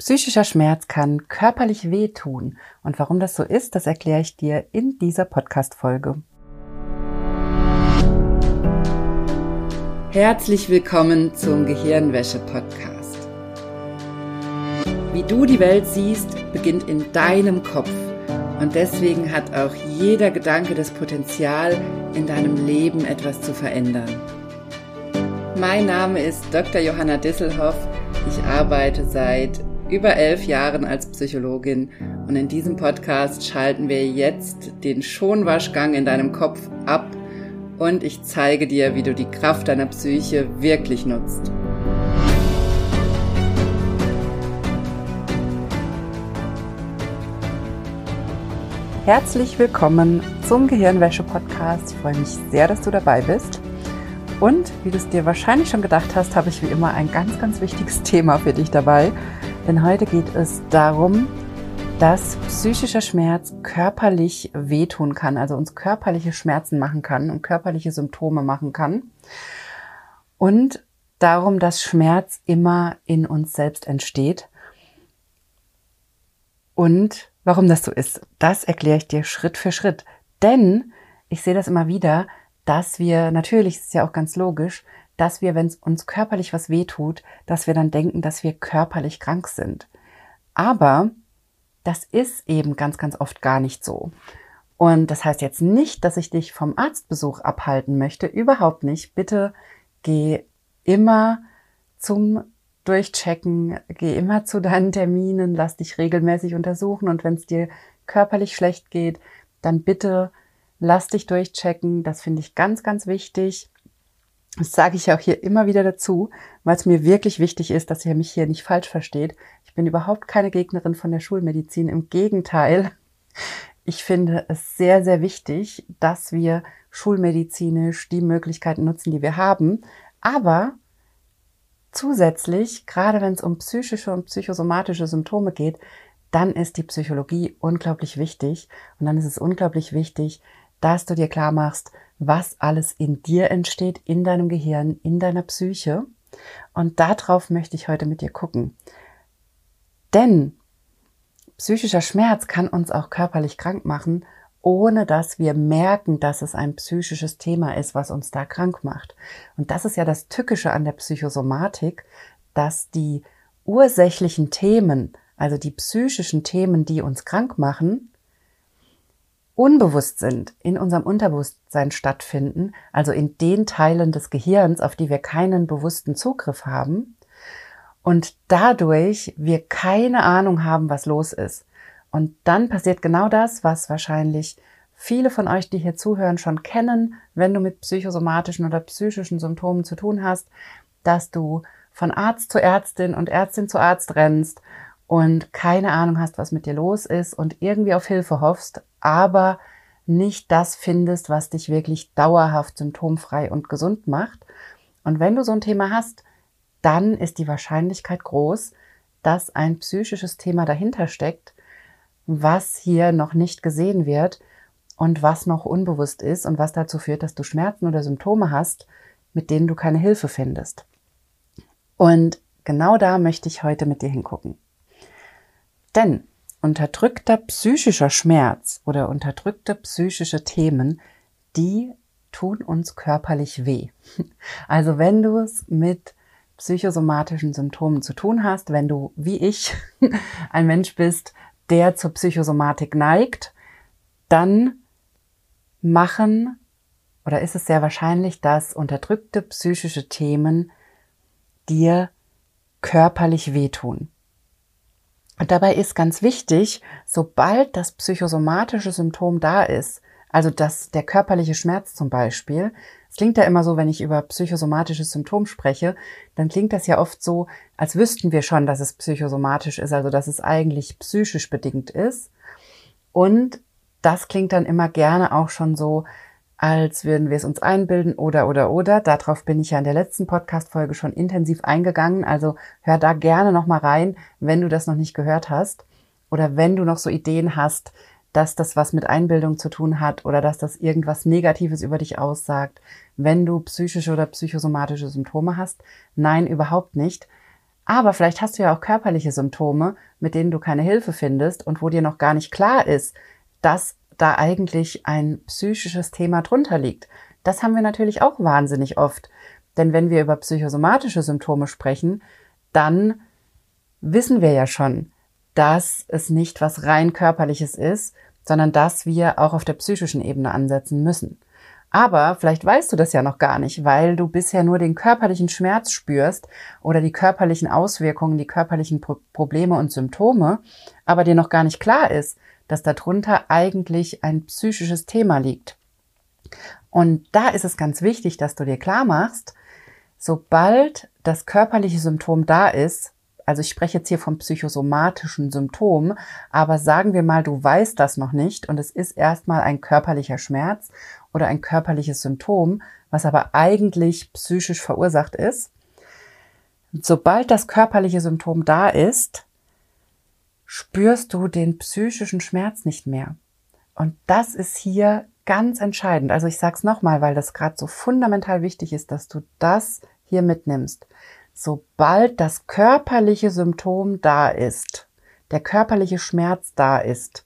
Psychischer Schmerz kann körperlich wehtun. Und warum das so ist, das erkläre ich dir in dieser Podcast-Folge. Herzlich willkommen zum Gehirnwäsche-Podcast. Wie du die Welt siehst, beginnt in deinem Kopf. Und deswegen hat auch jeder Gedanke das Potenzial, in deinem Leben etwas zu verändern. Mein Name ist Dr. Johanna Disselhoff. Ich arbeite seit über elf Jahren als Psychologin und in diesem Podcast schalten wir jetzt den Schonwaschgang in deinem Kopf ab und ich zeige dir, wie du die Kraft deiner Psyche wirklich nutzt. Herzlich willkommen zum Gehirnwäsche-Podcast. Ich freue mich sehr, dass du dabei bist. Und wie du es dir wahrscheinlich schon gedacht hast, habe ich wie immer ein ganz, ganz wichtiges Thema für dich dabei. Denn heute geht es darum, dass psychischer Schmerz körperlich wehtun kann, also uns körperliche Schmerzen machen kann und körperliche Symptome machen kann. Und darum, dass Schmerz immer in uns selbst entsteht. Und warum das so ist, das erkläre ich dir Schritt für Schritt. Denn ich sehe das immer wieder, dass wir, natürlich ist es ja auch ganz logisch, dass wir, wenn es uns körperlich was wehtut, dass wir dann denken, dass wir körperlich krank sind. Aber das ist eben ganz, ganz oft gar nicht so. Und das heißt jetzt nicht, dass ich dich vom Arztbesuch abhalten möchte. Überhaupt nicht. Bitte geh immer zum Durchchecken, geh immer zu deinen Terminen, lass dich regelmäßig untersuchen und wenn es dir körperlich schlecht geht, dann bitte lass dich durchchecken. Das finde ich ganz, ganz wichtig. Das sage ich auch hier immer wieder dazu, weil es mir wirklich wichtig ist, dass ihr mich hier nicht falsch versteht. Ich bin überhaupt keine Gegnerin von der Schulmedizin. Im Gegenteil, ich finde es sehr, sehr wichtig, dass wir schulmedizinisch die Möglichkeiten nutzen, die wir haben. Aber zusätzlich, gerade wenn es um psychische und psychosomatische Symptome geht, dann ist die Psychologie unglaublich wichtig. Und dann ist es unglaublich wichtig, dass du dir klar machst, was alles in dir entsteht, in deinem Gehirn, in deiner Psyche. Und darauf möchte ich heute mit dir gucken. Denn psychischer Schmerz kann uns auch körperlich krank machen, ohne dass wir merken, dass es ein psychisches Thema ist, was uns da krank macht. Und das ist ja das Tückische an der Psychosomatik, dass die ursächlichen Themen, also die psychischen Themen, die uns krank machen, unbewusst sind, in unserem Unterbewusstsein stattfinden, also in den Teilen des Gehirns, auf die wir keinen bewussten Zugriff haben und dadurch wir keine Ahnung haben, was los ist. Und dann passiert genau das, was wahrscheinlich viele von euch, die hier zuhören, schon kennen, wenn du mit psychosomatischen oder psychischen Symptomen zu tun hast, dass du von Arzt zu Ärztin und Ärztin zu Arzt rennst und keine Ahnung hast, was mit dir los ist und irgendwie auf Hilfe hoffst, aber nicht das findest, was dich wirklich dauerhaft symptomfrei und gesund macht. Und wenn du so ein Thema hast, dann ist die Wahrscheinlichkeit groß, dass ein psychisches Thema dahinter steckt, was hier noch nicht gesehen wird und was noch unbewusst ist und was dazu führt, dass du Schmerzen oder Symptome hast, mit denen du keine Hilfe findest. Und genau da möchte ich heute mit dir hingucken. Denn unterdrückter psychischer Schmerz oder unterdrückte psychische Themen, die tun uns körperlich weh. Also wenn du es mit psychosomatischen Symptomen zu tun hast, wenn du wie ich ein Mensch bist, der zur Psychosomatik neigt, dann machen oder ist es sehr wahrscheinlich, dass unterdrückte psychische Themen dir körperlich wehtun. Und dabei ist ganz wichtig, sobald das psychosomatische Symptom da ist, also das, der körperliche Schmerz zum Beispiel, es klingt ja immer so, wenn ich über psychosomatisches Symptom spreche, dann klingt das ja oft so, als wüssten wir schon, dass es psychosomatisch ist, also dass es eigentlich psychisch bedingt ist. Und das klingt dann immer gerne auch schon so, als würden wir es uns einbilden oder oder oder. Darauf bin ich ja in der letzten Podcast-Folge schon intensiv eingegangen. Also hör da gerne nochmal rein, wenn du das noch nicht gehört hast. Oder wenn du noch so Ideen hast, dass das was mit Einbildung zu tun hat oder dass das irgendwas Negatives über dich aussagt, wenn du psychische oder psychosomatische Symptome hast. Nein, überhaupt nicht. Aber vielleicht hast du ja auch körperliche Symptome, mit denen du keine Hilfe findest und wo dir noch gar nicht klar ist, dass da eigentlich ein psychisches Thema drunter liegt. Das haben wir natürlich auch wahnsinnig oft. Denn wenn wir über psychosomatische Symptome sprechen, dann wissen wir ja schon, dass es nicht was rein körperliches ist, sondern dass wir auch auf der psychischen Ebene ansetzen müssen. Aber vielleicht weißt du das ja noch gar nicht, weil du bisher nur den körperlichen Schmerz spürst oder die körperlichen Auswirkungen, die körperlichen Pro Probleme und Symptome, aber dir noch gar nicht klar ist, dass darunter eigentlich ein psychisches Thema liegt. Und da ist es ganz wichtig, dass du dir klar machst, sobald das körperliche Symptom da ist, also ich spreche jetzt hier vom psychosomatischen Symptom, aber sagen wir mal, du weißt das noch nicht und es ist erstmal ein körperlicher Schmerz oder ein körperliches Symptom, was aber eigentlich psychisch verursacht ist. Sobald das körperliche Symptom da ist, spürst du den psychischen Schmerz nicht mehr. Und das ist hier ganz entscheidend. Also ich sage es nochmal, weil das gerade so fundamental wichtig ist, dass du das hier mitnimmst. Sobald das körperliche Symptom da ist, der körperliche Schmerz da ist,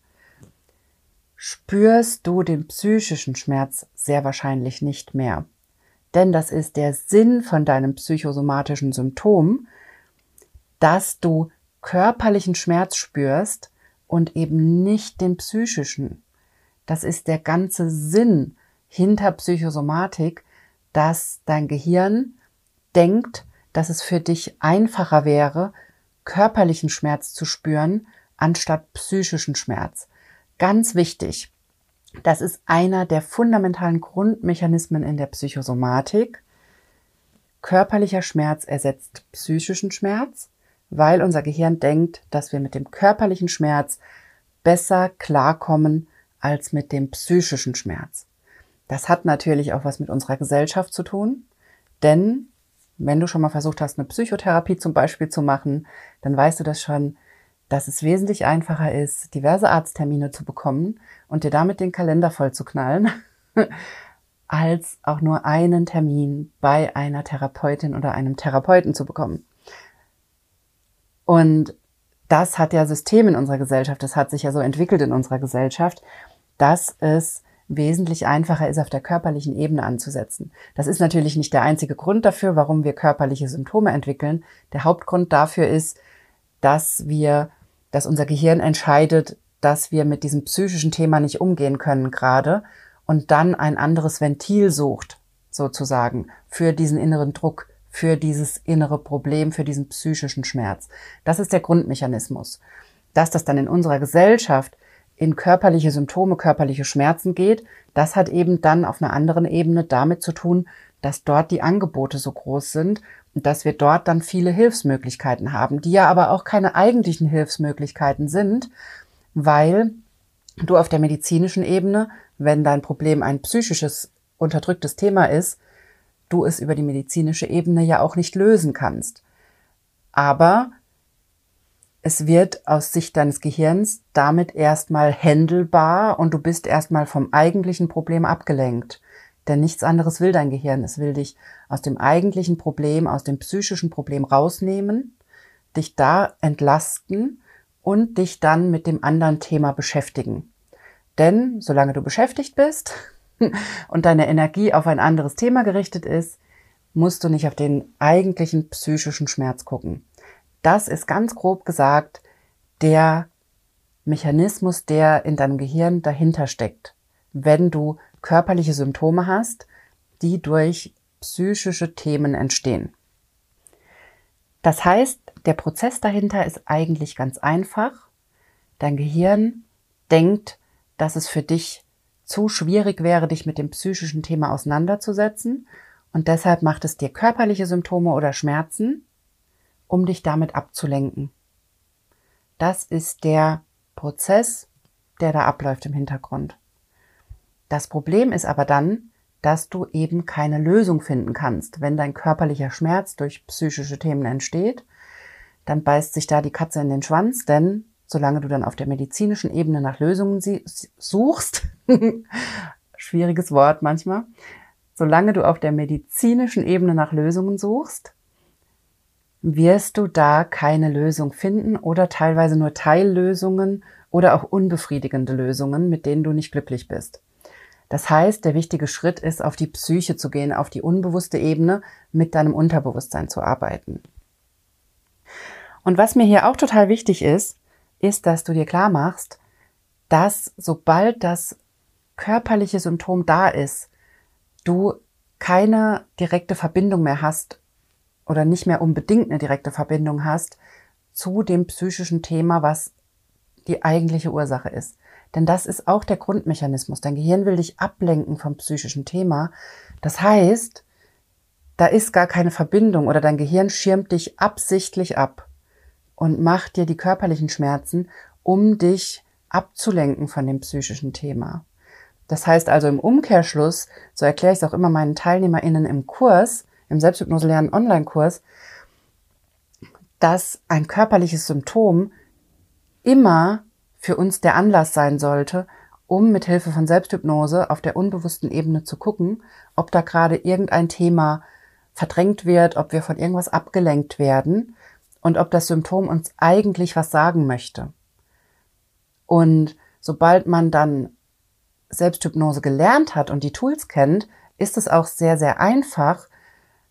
spürst du den psychischen Schmerz sehr wahrscheinlich nicht mehr. Denn das ist der Sinn von deinem psychosomatischen Symptom, dass du körperlichen Schmerz spürst und eben nicht den psychischen. Das ist der ganze Sinn hinter Psychosomatik, dass dein Gehirn denkt, dass es für dich einfacher wäre, körperlichen Schmerz zu spüren, anstatt psychischen Schmerz. Ganz wichtig. Das ist einer der fundamentalen Grundmechanismen in der Psychosomatik. Körperlicher Schmerz ersetzt psychischen Schmerz, weil unser Gehirn denkt, dass wir mit dem körperlichen Schmerz besser klarkommen als mit dem psychischen Schmerz. Das hat natürlich auch was mit unserer Gesellschaft zu tun, denn wenn du schon mal versucht hast, eine Psychotherapie zum Beispiel zu machen, dann weißt du das schon, dass es wesentlich einfacher ist, diverse Arzttermine zu bekommen und dir damit den Kalender voll zu knallen, als auch nur einen Termin bei einer Therapeutin oder einem Therapeuten zu bekommen. Und das hat ja System in unserer Gesellschaft, das hat sich ja so entwickelt in unserer Gesellschaft dass es wesentlich einfacher ist, auf der körperlichen Ebene anzusetzen. Das ist natürlich nicht der einzige Grund dafür, warum wir körperliche Symptome entwickeln. Der Hauptgrund dafür ist, dass wir, dass unser Gehirn entscheidet, dass wir mit diesem psychischen Thema nicht umgehen können gerade und dann ein anderes Ventil sucht, sozusagen, für diesen inneren Druck, für dieses innere Problem, für diesen psychischen Schmerz. Das ist der Grundmechanismus. Dass das dann in unserer Gesellschaft in körperliche Symptome, körperliche Schmerzen geht, das hat eben dann auf einer anderen Ebene damit zu tun, dass dort die Angebote so groß sind und dass wir dort dann viele Hilfsmöglichkeiten haben, die ja aber auch keine eigentlichen Hilfsmöglichkeiten sind, weil du auf der medizinischen Ebene, wenn dein Problem ein psychisches, unterdrücktes Thema ist, du es über die medizinische Ebene ja auch nicht lösen kannst. Aber es wird aus Sicht deines Gehirns damit erstmal händelbar und du bist erstmal vom eigentlichen Problem abgelenkt. Denn nichts anderes will dein Gehirn. Es will dich aus dem eigentlichen Problem, aus dem psychischen Problem rausnehmen, dich da entlasten und dich dann mit dem anderen Thema beschäftigen. Denn solange du beschäftigt bist und deine Energie auf ein anderes Thema gerichtet ist, musst du nicht auf den eigentlichen psychischen Schmerz gucken. Das ist ganz grob gesagt der Mechanismus, der in deinem Gehirn dahinter steckt. Wenn du körperliche Symptome hast, die durch psychische Themen entstehen. Das heißt, der Prozess dahinter ist eigentlich ganz einfach. Dein Gehirn denkt, dass es für dich zu schwierig wäre, dich mit dem psychischen Thema auseinanderzusetzen und deshalb macht es dir körperliche Symptome oder Schmerzen um dich damit abzulenken. Das ist der Prozess, der da abläuft im Hintergrund. Das Problem ist aber dann, dass du eben keine Lösung finden kannst. Wenn dein körperlicher Schmerz durch psychische Themen entsteht, dann beißt sich da die Katze in den Schwanz, denn solange du dann auf der medizinischen Ebene nach Lösungen suchst, schwieriges Wort manchmal, solange du auf der medizinischen Ebene nach Lösungen suchst, wirst du da keine Lösung finden oder teilweise nur Teillösungen oder auch unbefriedigende Lösungen, mit denen du nicht glücklich bist. Das heißt, der wichtige Schritt ist, auf die Psyche zu gehen, auf die unbewusste Ebene mit deinem Unterbewusstsein zu arbeiten. Und was mir hier auch total wichtig ist, ist, dass du dir klar machst, dass sobald das körperliche Symptom da ist, du keine direkte Verbindung mehr hast oder nicht mehr unbedingt eine direkte Verbindung hast zu dem psychischen Thema, was die eigentliche Ursache ist. Denn das ist auch der Grundmechanismus. Dein Gehirn will dich ablenken vom psychischen Thema. Das heißt, da ist gar keine Verbindung oder dein Gehirn schirmt dich absichtlich ab und macht dir die körperlichen Schmerzen, um dich abzulenken von dem psychischen Thema. Das heißt also im Umkehrschluss, so erkläre ich es auch immer meinen TeilnehmerInnen im Kurs, im Selbsthypnose lernen Online-Kurs, dass ein körperliches Symptom immer für uns der Anlass sein sollte, um mit Hilfe von Selbsthypnose auf der unbewussten Ebene zu gucken, ob da gerade irgendein Thema verdrängt wird, ob wir von irgendwas abgelenkt werden und ob das Symptom uns eigentlich was sagen möchte. Und sobald man dann Selbsthypnose gelernt hat und die Tools kennt, ist es auch sehr, sehr einfach,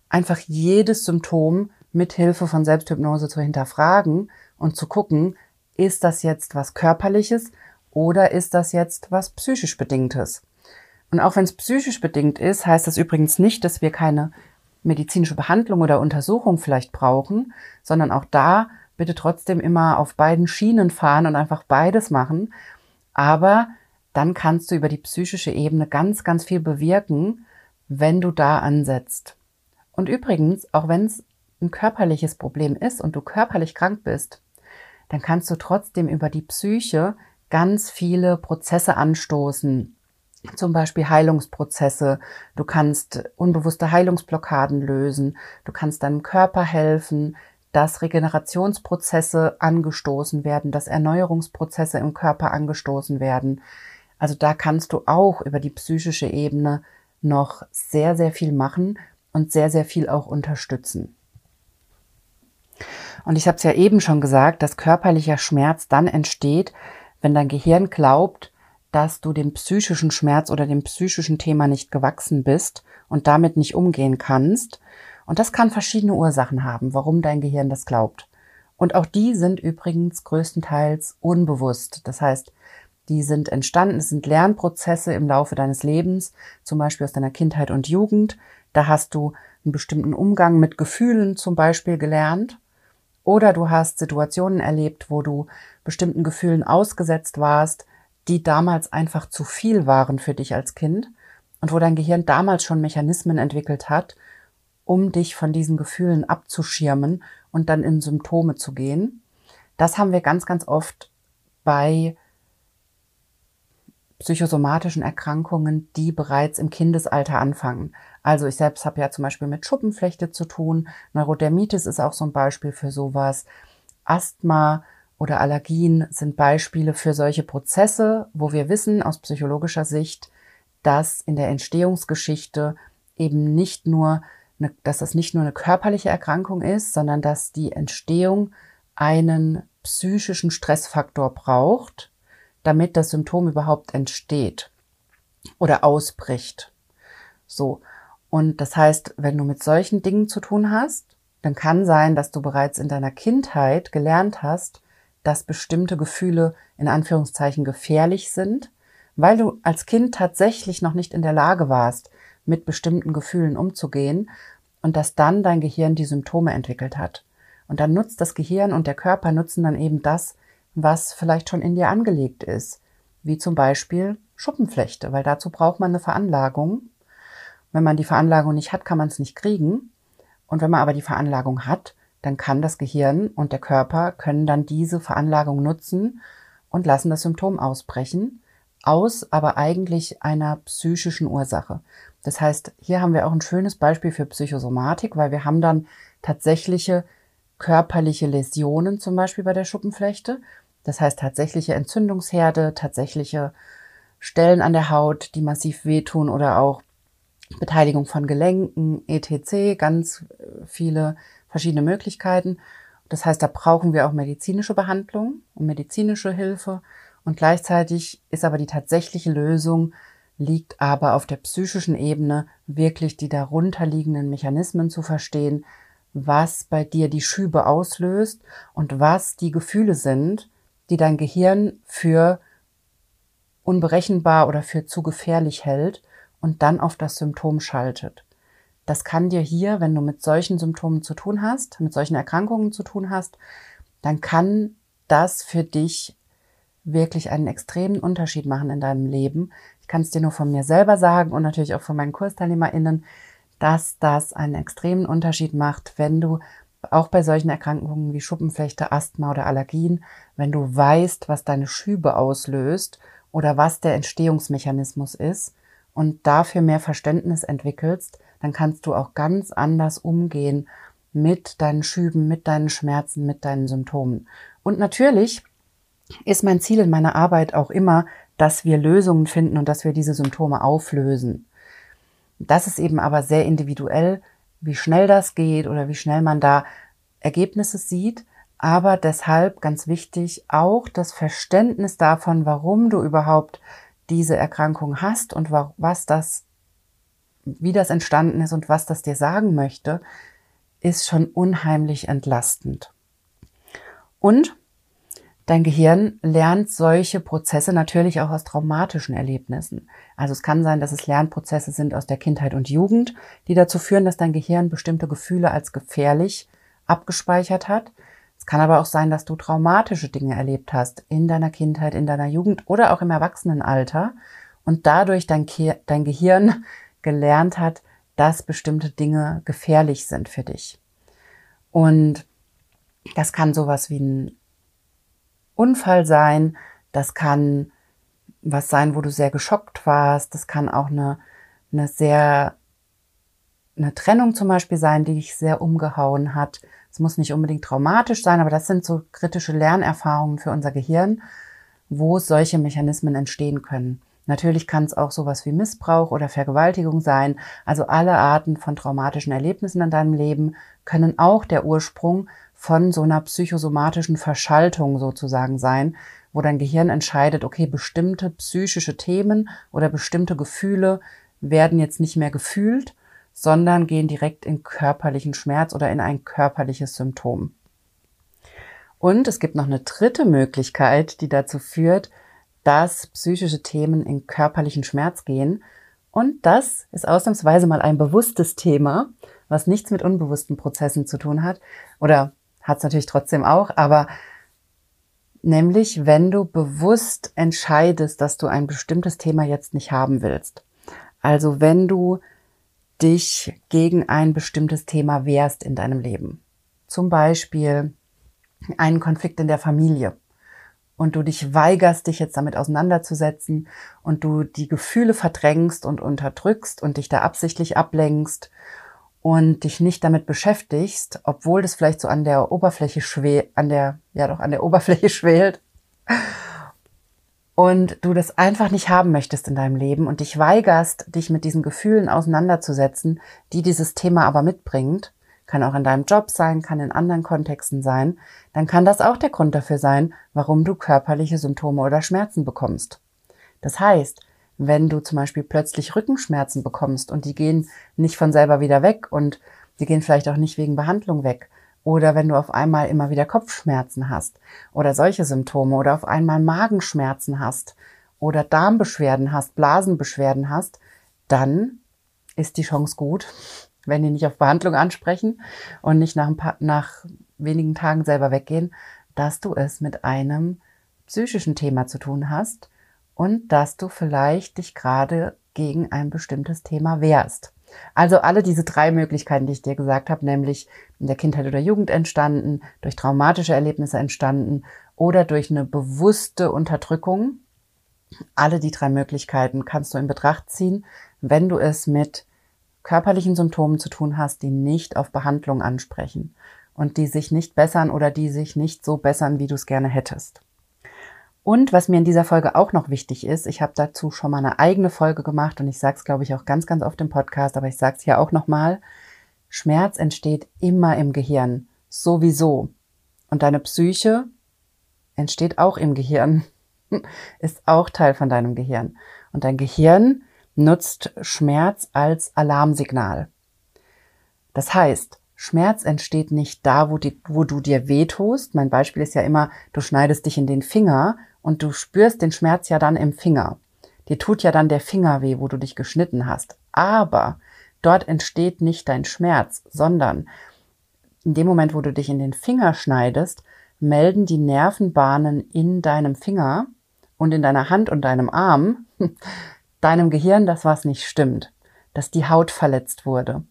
einfach jedes Symptom mit Hilfe von Selbsthypnose zu hinterfragen und zu gucken, ist das jetzt was körperliches oder ist das jetzt was psychisch bedingtes? Und auch wenn es psychisch bedingt ist, heißt das übrigens nicht, dass wir keine medizinische Behandlung oder Untersuchung vielleicht brauchen, sondern auch da bitte trotzdem immer auf beiden Schienen fahren und einfach beides machen. Aber dann kannst du über die psychische Ebene ganz, ganz viel bewirken, wenn du da ansetzt. Und übrigens, auch wenn es ein körperliches Problem ist und du körperlich krank bist, dann kannst du trotzdem über die Psyche ganz viele Prozesse anstoßen. Zum Beispiel Heilungsprozesse. Du kannst unbewusste Heilungsblockaden lösen. Du kannst deinem Körper helfen, dass Regenerationsprozesse angestoßen werden, dass Erneuerungsprozesse im Körper angestoßen werden. Also da kannst du auch über die psychische Ebene noch sehr, sehr viel machen und sehr, sehr viel auch unterstützen. Und ich habe es ja eben schon gesagt, dass körperlicher Schmerz dann entsteht, wenn dein Gehirn glaubt, dass du dem psychischen Schmerz oder dem psychischen Thema nicht gewachsen bist und damit nicht umgehen kannst. Und das kann verschiedene Ursachen haben, warum dein Gehirn das glaubt. Und auch die sind übrigens größtenteils unbewusst. Das heißt, die sind entstanden, es sind Lernprozesse im Laufe deines Lebens, zum Beispiel aus deiner Kindheit und Jugend. Da hast du einen bestimmten Umgang mit Gefühlen zum Beispiel gelernt. Oder du hast Situationen erlebt, wo du bestimmten Gefühlen ausgesetzt warst, die damals einfach zu viel waren für dich als Kind und wo dein Gehirn damals schon Mechanismen entwickelt hat, um dich von diesen Gefühlen abzuschirmen und dann in Symptome zu gehen. Das haben wir ganz, ganz oft bei psychosomatischen Erkrankungen, die bereits im Kindesalter anfangen. Also ich selbst habe ja zum Beispiel mit Schuppenflechte zu tun. Neurodermitis ist auch so ein Beispiel für sowas. Asthma oder Allergien sind Beispiele für solche Prozesse, wo wir wissen aus psychologischer Sicht, dass in der Entstehungsgeschichte eben nicht nur, eine, dass das nicht nur eine körperliche Erkrankung ist, sondern dass die Entstehung einen psychischen Stressfaktor braucht, damit das Symptom überhaupt entsteht oder ausbricht. So. Und das heißt, wenn du mit solchen Dingen zu tun hast, dann kann sein, dass du bereits in deiner Kindheit gelernt hast, dass bestimmte Gefühle in Anführungszeichen gefährlich sind, weil du als Kind tatsächlich noch nicht in der Lage warst, mit bestimmten Gefühlen umzugehen und dass dann dein Gehirn die Symptome entwickelt hat. Und dann nutzt das Gehirn und der Körper nutzen dann eben das, was vielleicht schon in dir angelegt ist, wie zum Beispiel Schuppenflechte, weil dazu braucht man eine Veranlagung. Wenn man die Veranlagung nicht hat, kann man es nicht kriegen. Und wenn man aber die Veranlagung hat, dann kann das Gehirn und der Körper können dann diese Veranlagung nutzen und lassen das Symptom ausbrechen, aus aber eigentlich einer psychischen Ursache. Das heißt, hier haben wir auch ein schönes Beispiel für Psychosomatik, weil wir haben dann tatsächliche körperliche Läsionen, zum Beispiel bei der Schuppenflechte. Das heißt tatsächliche Entzündungsherde, tatsächliche Stellen an der Haut, die massiv wehtun oder auch Beteiligung von Gelenken, etc. Ganz viele verschiedene Möglichkeiten. Das heißt, da brauchen wir auch medizinische Behandlung und medizinische Hilfe. Und gleichzeitig ist aber die tatsächliche Lösung, liegt aber auf der psychischen Ebene, wirklich die darunterliegenden Mechanismen zu verstehen, was bei dir die Schübe auslöst und was die Gefühle sind, die dein Gehirn für unberechenbar oder für zu gefährlich hält und dann auf das Symptom schaltet. Das kann dir hier, wenn du mit solchen Symptomen zu tun hast, mit solchen Erkrankungen zu tun hast, dann kann das für dich wirklich einen extremen Unterschied machen in deinem Leben. Ich kann es dir nur von mir selber sagen und natürlich auch von meinen KursteilnehmerInnen, dass das einen extremen Unterschied macht, wenn du auch bei solchen Erkrankungen wie Schuppenflechte, Asthma oder Allergien, wenn du weißt, was deine Schübe auslöst oder was der Entstehungsmechanismus ist und dafür mehr Verständnis entwickelst, dann kannst du auch ganz anders umgehen mit deinen Schüben, mit deinen Schmerzen, mit deinen Symptomen. Und natürlich ist mein Ziel in meiner Arbeit auch immer, dass wir Lösungen finden und dass wir diese Symptome auflösen. Das ist eben aber sehr individuell, wie schnell das geht oder wie schnell man da Ergebnisse sieht. Aber deshalb ganz wichtig auch das Verständnis davon, warum du überhaupt diese Erkrankung hast und was das, wie das entstanden ist und was das dir sagen möchte, ist schon unheimlich entlastend. Und Dein Gehirn lernt solche Prozesse natürlich auch aus traumatischen Erlebnissen. Also es kann sein, dass es Lernprozesse sind aus der Kindheit und Jugend, die dazu führen, dass dein Gehirn bestimmte Gefühle als gefährlich abgespeichert hat. Es kann aber auch sein, dass du traumatische Dinge erlebt hast in deiner Kindheit, in deiner Jugend oder auch im Erwachsenenalter und dadurch dein, Ke dein Gehirn gelernt hat, dass bestimmte Dinge gefährlich sind für dich. Und das kann sowas wie ein Unfall sein, das kann was sein, wo du sehr geschockt warst, das kann auch eine, eine sehr, eine Trennung zum Beispiel sein, die dich sehr umgehauen hat. Es muss nicht unbedingt traumatisch sein, aber das sind so kritische Lernerfahrungen für unser Gehirn, wo solche Mechanismen entstehen können. Natürlich kann es auch sowas wie Missbrauch oder Vergewaltigung sein. Also alle Arten von traumatischen Erlebnissen in deinem Leben können auch der Ursprung von so einer psychosomatischen Verschaltung sozusagen sein, wo dein Gehirn entscheidet, okay, bestimmte psychische Themen oder bestimmte Gefühle werden jetzt nicht mehr gefühlt, sondern gehen direkt in körperlichen Schmerz oder in ein körperliches Symptom. Und es gibt noch eine dritte Möglichkeit, die dazu führt, dass psychische Themen in körperlichen Schmerz gehen. Und das ist ausnahmsweise mal ein bewusstes Thema, was nichts mit unbewussten Prozessen zu tun hat oder hat es natürlich trotzdem auch, aber nämlich wenn du bewusst entscheidest, dass du ein bestimmtes Thema jetzt nicht haben willst. Also wenn du dich gegen ein bestimmtes Thema wehrst in deinem Leben. Zum Beispiel einen Konflikt in der Familie und du dich weigerst, dich jetzt damit auseinanderzusetzen und du die Gefühle verdrängst und unterdrückst und dich da absichtlich ablenkst und dich nicht damit beschäftigst, obwohl das vielleicht so an der Oberfläche schwelt, an der, ja doch, an der Oberfläche schwelt und du das einfach nicht haben möchtest in deinem Leben und dich weigerst, dich mit diesen Gefühlen auseinanderzusetzen, die dieses Thema aber mitbringt, kann auch in deinem Job sein, kann in anderen Kontexten sein, dann kann das auch der Grund dafür sein, warum du körperliche Symptome oder Schmerzen bekommst. Das heißt, wenn du zum Beispiel plötzlich Rückenschmerzen bekommst und die gehen nicht von selber wieder weg und die gehen vielleicht auch nicht wegen Behandlung weg. Oder wenn du auf einmal immer wieder Kopfschmerzen hast oder solche Symptome oder auf einmal Magenschmerzen hast oder Darmbeschwerden hast, Blasenbeschwerden hast, dann ist die Chance gut, wenn die nicht auf Behandlung ansprechen und nicht nach, ein paar, nach wenigen Tagen selber weggehen, dass du es mit einem psychischen Thema zu tun hast und dass du vielleicht dich gerade gegen ein bestimmtes Thema wehrst. Also alle diese drei Möglichkeiten, die ich dir gesagt habe, nämlich in der Kindheit oder Jugend entstanden, durch traumatische Erlebnisse entstanden oder durch eine bewusste Unterdrückung. Alle die drei Möglichkeiten kannst du in Betracht ziehen, wenn du es mit körperlichen Symptomen zu tun hast, die nicht auf Behandlung ansprechen und die sich nicht bessern oder die sich nicht so bessern, wie du es gerne hättest. Und was mir in dieser Folge auch noch wichtig ist, ich habe dazu schon mal eine eigene Folge gemacht und ich sage es, glaube ich, auch ganz, ganz oft im Podcast, aber ich sage es hier auch nochmal, Schmerz entsteht immer im Gehirn, sowieso. Und deine Psyche entsteht auch im Gehirn, ist auch Teil von deinem Gehirn. Und dein Gehirn nutzt Schmerz als Alarmsignal. Das heißt, Schmerz entsteht nicht da, wo, die, wo du dir wehtust. Mein Beispiel ist ja immer, du schneidest dich in den Finger und du spürst den Schmerz ja dann im Finger. Dir tut ja dann der Finger weh, wo du dich geschnitten hast. Aber dort entsteht nicht dein Schmerz, sondern in dem Moment, wo du dich in den Finger schneidest, melden die Nervenbahnen in deinem Finger und in deiner Hand und deinem Arm deinem Gehirn, dass was nicht stimmt, dass die Haut verletzt wurde,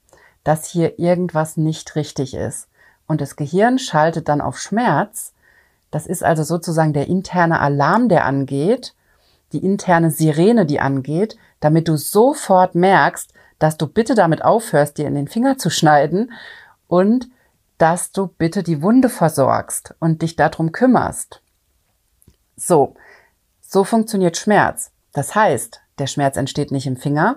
dass hier irgendwas nicht richtig ist. Und das Gehirn schaltet dann auf Schmerz. Das ist also sozusagen der interne Alarm, der angeht, die interne Sirene, die angeht, damit du sofort merkst, dass du bitte damit aufhörst, dir in den Finger zu schneiden und dass du bitte die Wunde versorgst und dich darum kümmerst. So, so funktioniert Schmerz. Das heißt, der Schmerz entsteht nicht im Finger,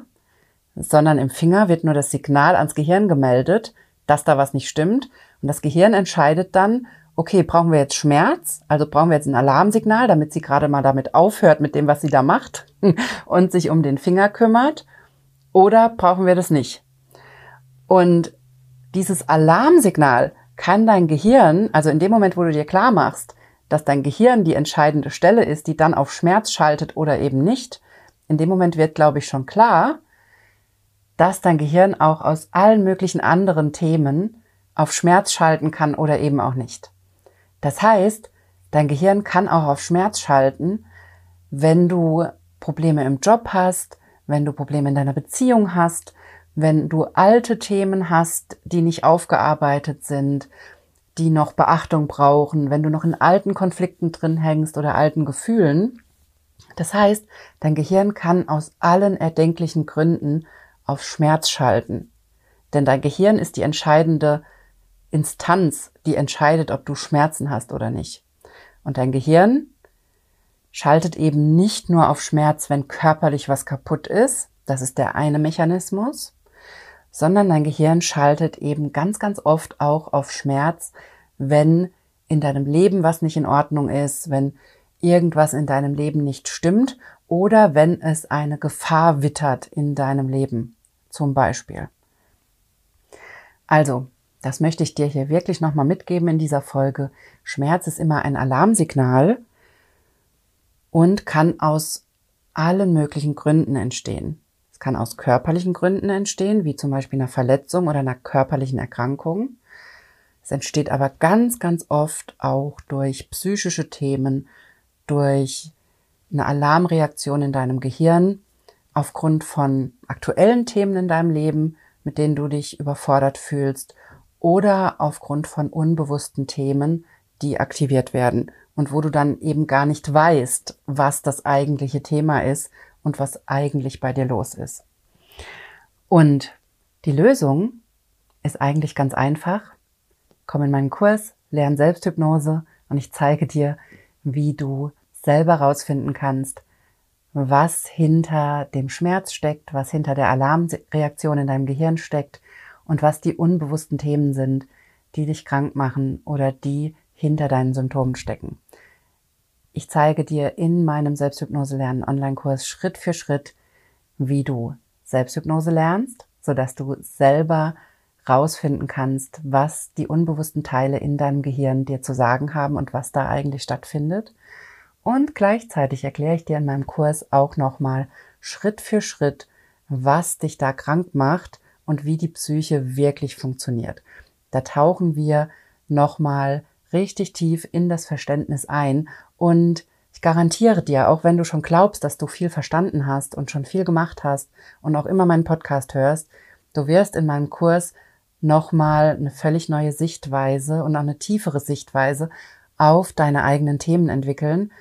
sondern im Finger wird nur das Signal ans Gehirn gemeldet, dass da was nicht stimmt. Und das Gehirn entscheidet dann, okay, brauchen wir jetzt Schmerz? Also brauchen wir jetzt ein Alarmsignal, damit sie gerade mal damit aufhört mit dem, was sie da macht und sich um den Finger kümmert? Oder brauchen wir das nicht? Und dieses Alarmsignal kann dein Gehirn, also in dem Moment, wo du dir klar machst, dass dein Gehirn die entscheidende Stelle ist, die dann auf Schmerz schaltet oder eben nicht, in dem Moment wird, glaube ich, schon klar, dass dein Gehirn auch aus allen möglichen anderen Themen auf Schmerz schalten kann oder eben auch nicht. Das heißt, dein Gehirn kann auch auf Schmerz schalten, wenn du Probleme im Job hast, wenn du Probleme in deiner Beziehung hast, wenn du alte Themen hast, die nicht aufgearbeitet sind, die noch Beachtung brauchen, wenn du noch in alten Konflikten drin hängst oder alten Gefühlen. Das heißt, dein Gehirn kann aus allen erdenklichen Gründen auf Schmerz schalten. Denn dein Gehirn ist die entscheidende Instanz, die entscheidet, ob du Schmerzen hast oder nicht. Und dein Gehirn schaltet eben nicht nur auf Schmerz, wenn körperlich was kaputt ist, das ist der eine Mechanismus, sondern dein Gehirn schaltet eben ganz, ganz oft auch auf Schmerz, wenn in deinem Leben was nicht in Ordnung ist, wenn irgendwas in deinem Leben nicht stimmt oder wenn es eine Gefahr wittert in deinem Leben, zum Beispiel. Also, das möchte ich dir hier wirklich nochmal mitgeben in dieser Folge. Schmerz ist immer ein Alarmsignal und kann aus allen möglichen Gründen entstehen. Es kann aus körperlichen Gründen entstehen, wie zum Beispiel einer Verletzung oder einer körperlichen Erkrankung. Es entsteht aber ganz, ganz oft auch durch psychische Themen, durch eine Alarmreaktion in deinem Gehirn aufgrund von aktuellen Themen in deinem Leben, mit denen du dich überfordert fühlst oder aufgrund von unbewussten Themen, die aktiviert werden und wo du dann eben gar nicht weißt, was das eigentliche Thema ist und was eigentlich bei dir los ist. Und die Lösung ist eigentlich ganz einfach. Komm in meinen Kurs, lern Selbsthypnose und ich zeige dir, wie du selber rausfinden kannst, was hinter dem Schmerz steckt, was hinter der Alarmreaktion in deinem Gehirn steckt und was die unbewussten Themen sind, die dich krank machen oder die hinter deinen Symptomen stecken. Ich zeige dir in meinem Selbsthypnose lernen Online-Kurs Schritt für Schritt, wie du Selbsthypnose lernst, sodass du selber rausfinden kannst, was die unbewussten Teile in deinem Gehirn dir zu sagen haben und was da eigentlich stattfindet und gleichzeitig erkläre ich dir in meinem Kurs auch nochmal Schritt für Schritt, was dich da krank macht und wie die Psyche wirklich funktioniert. Da tauchen wir nochmal richtig tief in das Verständnis ein und ich garantiere dir, auch wenn du schon glaubst, dass du viel verstanden hast und schon viel gemacht hast und auch immer meinen Podcast hörst, du wirst in meinem Kurs nochmal eine völlig neue Sichtweise und auch eine tiefere Sichtweise auf deine eigenen Themen entwickeln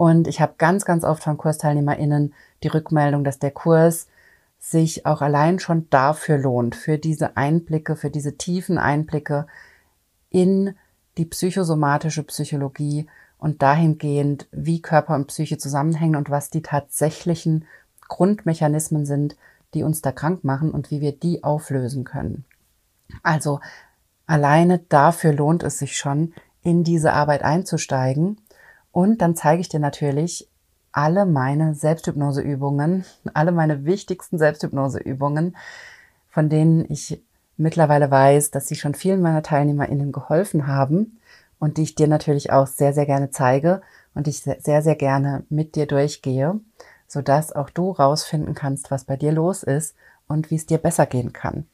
und ich habe ganz, ganz oft von KursteilnehmerInnen die Rückmeldung, dass der Kurs sich auch allein schon dafür lohnt, für diese Einblicke, für diese tiefen Einblicke in die psychosomatische Psychologie und dahingehend, wie Körper und Psyche zusammenhängen und was die tatsächlichen Grundmechanismen sind, die uns da krank machen und wie wir die auflösen können. Also alleine dafür lohnt es sich schon, in diese Arbeit einzusteigen. Und dann zeige ich dir natürlich alle meine Selbsthypnoseübungen, alle meine wichtigsten Selbsthypnoseübungen, von denen ich mittlerweile weiß, dass sie schon vielen meiner TeilnehmerInnen geholfen haben und die ich dir natürlich auch sehr, sehr gerne zeige und ich sehr, sehr gerne mit dir durchgehe, sodass auch du rausfinden kannst, was bei dir los ist und wie es dir besser gehen kann.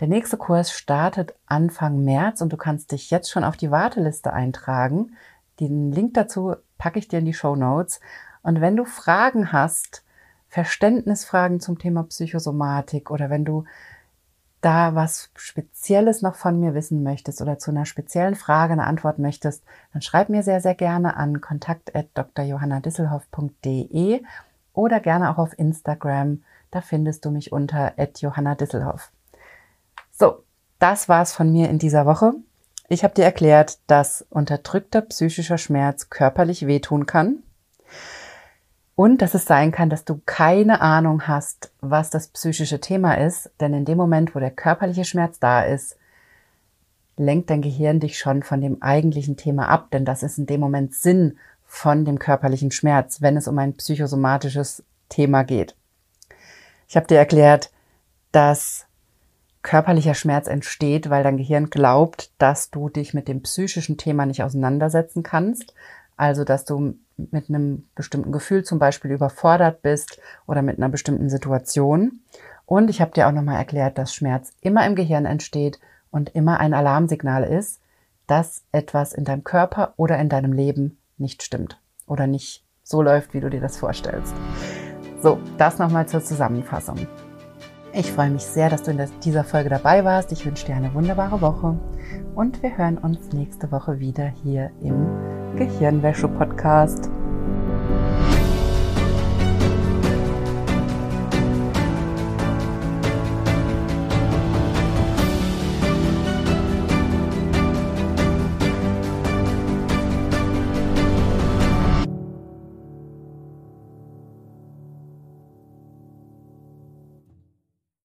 Der nächste Kurs startet Anfang März und du kannst dich jetzt schon auf die Warteliste eintragen. Den Link dazu packe ich dir in die Show Notes. Und wenn du Fragen hast, Verständnisfragen zum Thema Psychosomatik oder wenn du da was Spezielles noch von mir wissen möchtest oder zu einer speziellen Frage eine Antwort möchtest, dann schreib mir sehr, sehr gerne an kontakt.drjohannadisselhoff.de oder gerne auch auf Instagram. Da findest du mich unter @johannadisselhoff. So, das war's von mir in dieser Woche. Ich habe dir erklärt, dass unterdrückter psychischer Schmerz körperlich wehtun kann und dass es sein kann, dass du keine Ahnung hast, was das psychische Thema ist, denn in dem Moment, wo der körperliche Schmerz da ist, lenkt dein Gehirn dich schon von dem eigentlichen Thema ab, denn das ist in dem Moment Sinn von dem körperlichen Schmerz, wenn es um ein psychosomatisches Thema geht. Ich habe dir erklärt, dass körperlicher Schmerz entsteht, weil dein Gehirn glaubt, dass du dich mit dem psychischen Thema nicht auseinandersetzen kannst, also dass du mit einem bestimmten Gefühl zum Beispiel überfordert bist oder mit einer bestimmten Situation. Und ich habe dir auch nochmal erklärt, dass Schmerz immer im Gehirn entsteht und immer ein Alarmsignal ist, dass etwas in deinem Körper oder in deinem Leben nicht stimmt oder nicht so läuft, wie du dir das vorstellst. So, das nochmal zur Zusammenfassung. Ich freue mich sehr, dass du in dieser Folge dabei warst. Ich wünsche dir eine wunderbare Woche und wir hören uns nächste Woche wieder hier im Gehirnwäsche-Podcast.